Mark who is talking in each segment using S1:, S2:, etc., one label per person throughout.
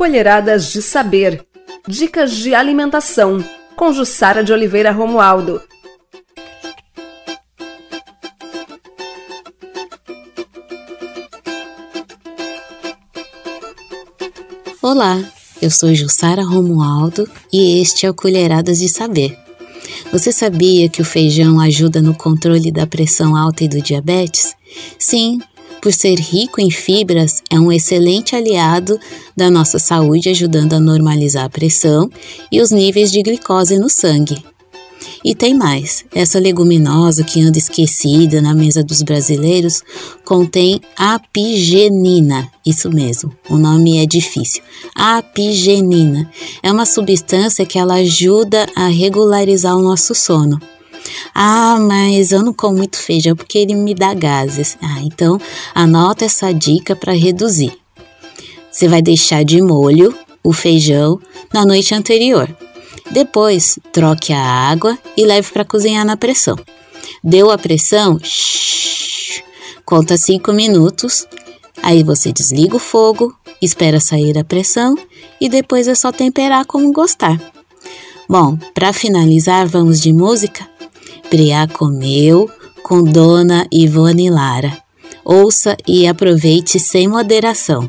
S1: Colheradas de Saber. Dicas de alimentação. Com Jussara de Oliveira Romualdo.
S2: Olá, eu sou Jussara Romualdo e este é o Colheradas de Saber. Você sabia que o feijão ajuda no controle da pressão alta e do diabetes? Sim, por ser rico em fibras, é um excelente aliado da nossa saúde, ajudando a normalizar a pressão e os níveis de glicose no sangue. E tem mais: essa leguminosa que anda esquecida na mesa dos brasileiros contém apigenina. Isso mesmo, o nome é difícil. Apigenina é uma substância que ela ajuda a regularizar o nosso sono. Ah, mas eu não como muito feijão porque ele me dá gases. Ah, então anota essa dica para reduzir. Você vai deixar de molho o feijão na noite anterior. Depois, troque a água e leve para cozinhar na pressão. Deu a pressão? Shhh, conta 5 minutos. Aí você desliga o fogo, espera sair a pressão e depois é só temperar como gostar. Bom, para finalizar, vamos de música? Priá comeu com Dona Ivone Lara. Ouça e aproveite sem moderação.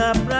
S3: up.